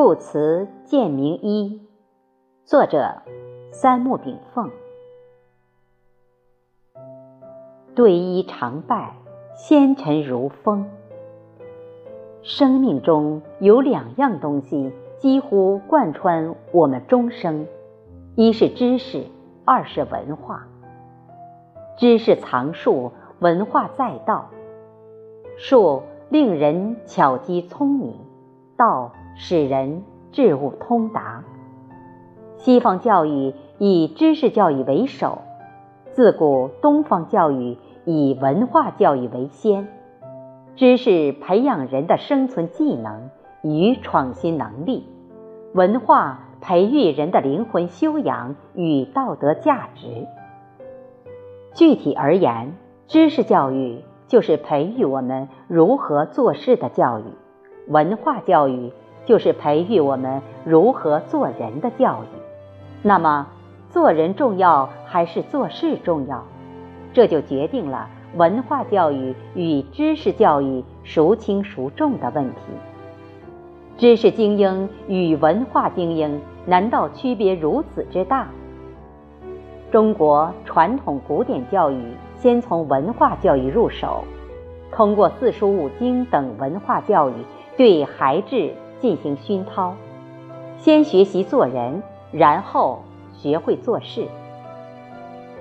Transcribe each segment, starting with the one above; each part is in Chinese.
故辞见名一，作者三木炳凤。对衣常拜，纤尘如风。生命中有两样东西几乎贯穿我们终生，一是知识，二是文化。知识藏术，文化载道。术令人巧机聪明，道使人智悟通达。西方教育以知识教育为首，自古东方教育以文化教育为先。知识培养人的生存技能与创新能力，文化培育人的灵魂修养与道德价值。具体而言，知识教育就是培育我们如何做事的教育，文化教育就是培育我们如何做人的教育。那么，做人重要还是做事重要？这就决定了。文化教育与知识教育孰轻孰重的问题。知识精英与文化精英难道区别如此之大？中国传统古典教育先从文化教育入手，通过四书五经等文化教育对孩子进行熏陶，先学习做人，然后学会做事。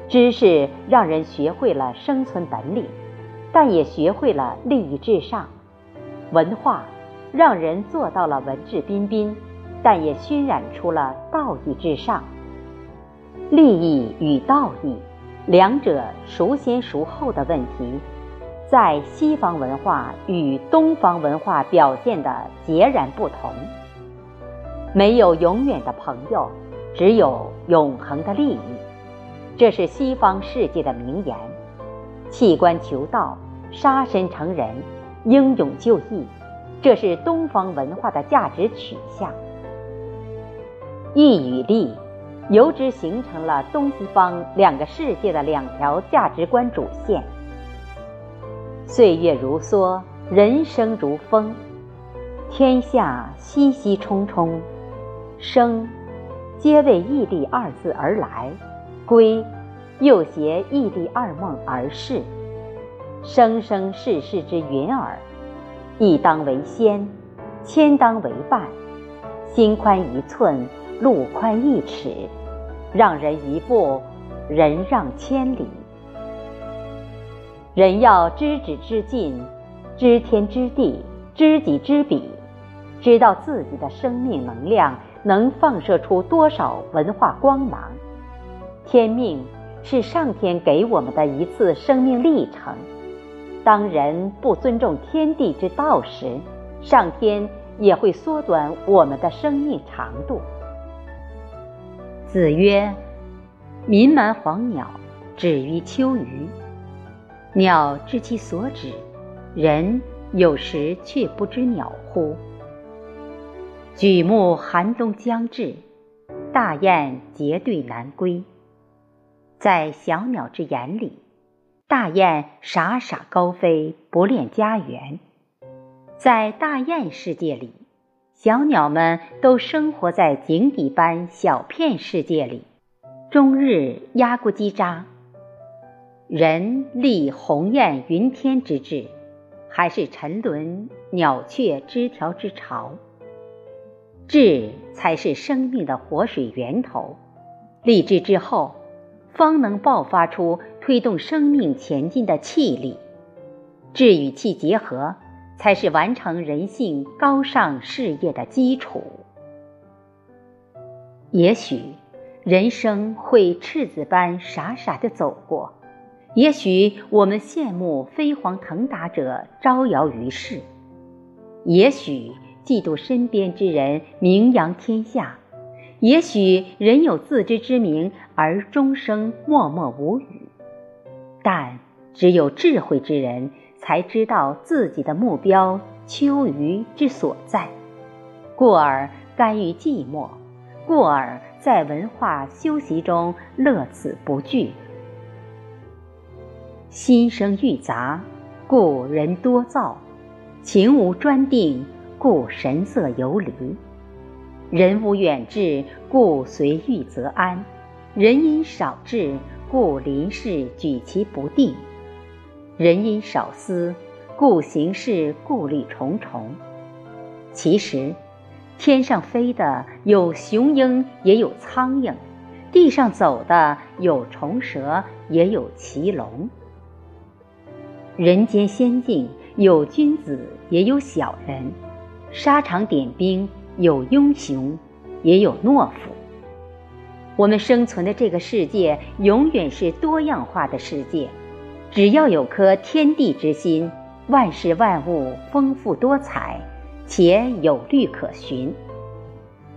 知识让人学会了生存本领，但也学会了利益至上；文化让人做到了文质彬彬，但也熏染出了道义至上。利益与道义，两者孰先孰后的问题，在西方文化与东方文化表现的截然不同。没有永远的朋友，只有永恒的利益。这是西方世界的名言：弃官求道、杀身成仁、英勇就义。这是东方文化的价值取向。义与利，由之形成了东西方两个世界的两条价值观主线。岁月如梭，人生如风，天下熙熙冲冲，生，皆为义利二字而来。归，又携异地二梦而逝，生生世世之云耳。一当为先，千当为伴。心宽一寸，路宽一尺，让人一步，人让千里。人要知止知进，知天知地，知己知彼，知道自己的生命能量能放射出多少文化光芒。天命是上天给我们的一次生命历程。当人不尊重天地之道时，上天也会缩短我们的生命长度。子曰：“民蛮黄鸟，止于秋鱼。鸟知其所止，人有时却不知鸟乎？”举目寒冬将至，大雁结队南归。在小鸟之眼里，大雁傻傻高飞，不恋家园；在大雁世界里，小鸟们都生活在井底般小片世界里，终日压咕叽喳。人立鸿雁云天之志，还是沉沦鸟雀枝条之巢？志才是生命的活水源头，立志之后。方能爆发出推动生命前进的气力，志与气结合，才是完成人性高尚事业的基础。也许人生会赤子般傻傻的走过，也许我们羡慕飞黄腾达者招摇于世，也许嫉妒身边之人名扬天下。也许人有自知之明，而终生默默无语；但只有智慧之人，才知道自己的目标秋鱼之所在，故而甘于寂寞，故而在文化修习中乐此不倦。心生欲杂，故人多躁；情无专定，故神色游离。人无远志，故随遇则安；人因少志，故临事举棋不定；人因少思，故行事顾虑重重。其实，天上飞的有雄鹰，也有苍蝇；地上走的有虫蛇，也有骑龙。人间仙境有君子，也有小人；沙场点兵。有英雄，也有懦夫。我们生存的这个世界永远是多样化的世界，只要有颗天地之心，万事万物丰富多彩，且有律可循。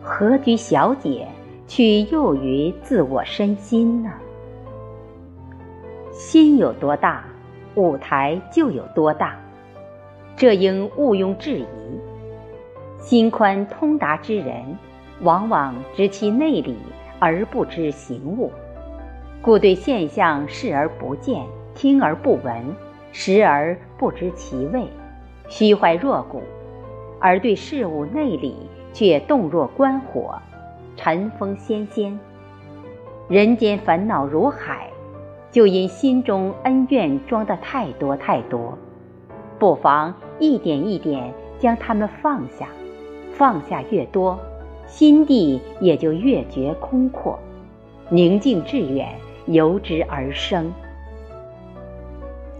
何居小姐去囿于自我身心呢？心有多大，舞台就有多大，这应毋庸置疑。心宽通达之人，往往知其内里而不知形物，故对现象视而不见，听而不闻，食而不知其味，虚怀若谷；而对事物内里却动若观火，尘封仙仙。人间烦恼如海，就因心中恩怨装得太多太多，不妨一点一点将它们放下。放下越多，心地也就越觉空阔，宁静致远，由之而生。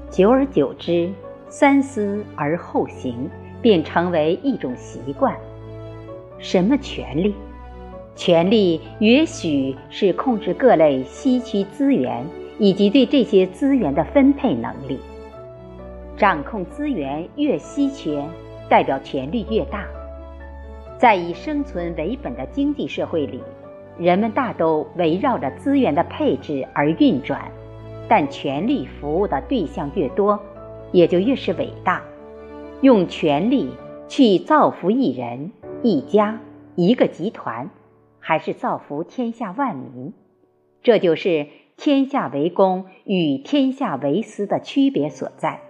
久而久之，三思而后行，便成为一种习惯。什么权利？权力也许是控制各类稀缺资源以及对这些资源的分配能力。掌控资源越稀缺，代表权力越大。在以生存为本的经济社会里，人们大都围绕着资源的配置而运转，但权力服务的对象越多，也就越是伟大。用权力去造福一人、一家、一个集团，还是造福天下万民，这就是天下为公与天下为私的区别所在。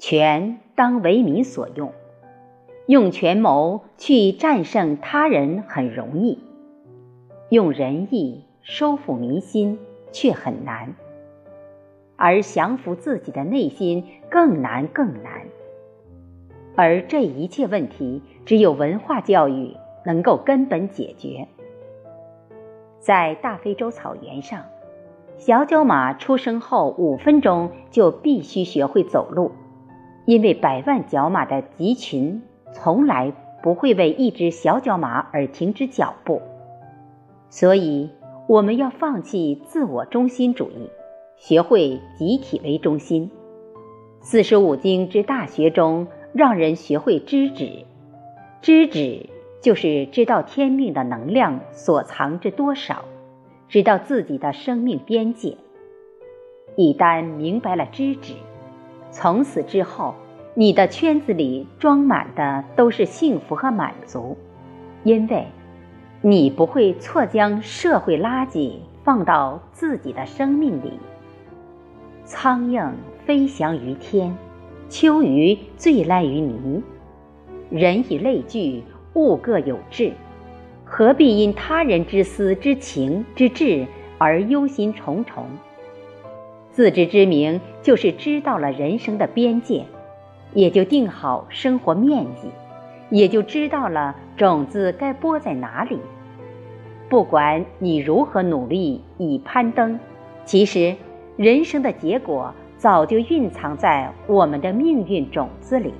权当为民所用。用权谋去战胜他人很容易，用仁义收服民心却很难，而降服自己的内心更难更难。而这一切问题，只有文化教育能够根本解决。在大非洲草原上，小角马出生后五分钟就必须学会走路，因为百万角马的集群。从来不会为一只小角马而停止脚步，所以我们要放弃自我中心主义，学会集体为中心。四书五经之大学中，让人学会知止。知止就是知道天命的能量所藏之多少，知道自己的生命边界。一旦明白了知止，从此之后。你的圈子里装满的都是幸福和满足，因为，你不会错将社会垃圾放到自己的生命里。苍蝇飞翔于天，秋鱼醉烂于泥。人以类聚，物各有志，何必因他人之私之情之志而忧心忡忡？自知之明，就是知道了人生的边界。也就定好生活面积，也就知道了种子该播在哪里。不管你如何努力以攀登，其实人生的结果早就蕴藏在我们的命运种子里。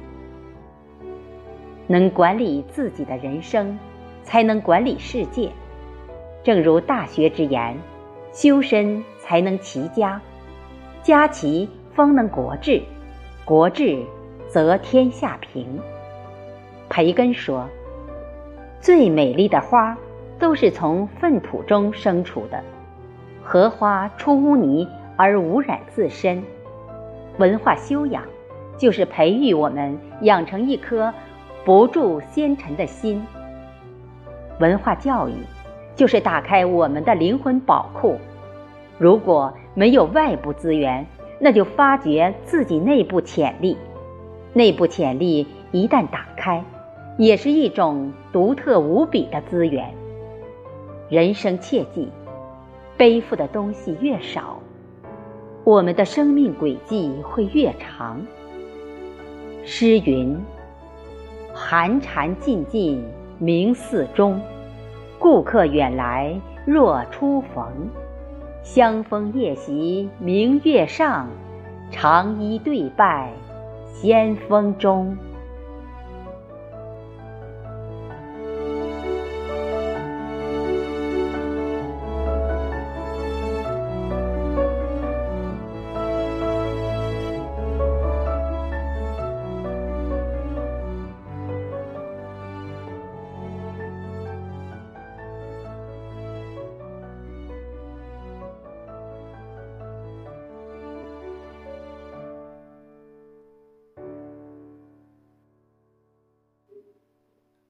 能管理自己的人生，才能管理世界。正如《大学》之言：“修身才能齐家，家齐方能国治，国治。”则天下平。培根说：“最美丽的花都是从粪土中生出的，荷花出污泥而污染自身。文化修养就是培育我们养成一颗不住纤尘的心。文化教育就是打开我们的灵魂宝库。如果没有外部资源，那就发掘自己内部潜力。”内部潜力一旦打开，也是一种独特无比的资源。人生切记，背负的东西越少，我们的生命轨迹会越长。诗云：“寒蝉尽尽鸣寺中，顾客远来若初逢。香风夜袭明月上，长衣对拜先锋中。”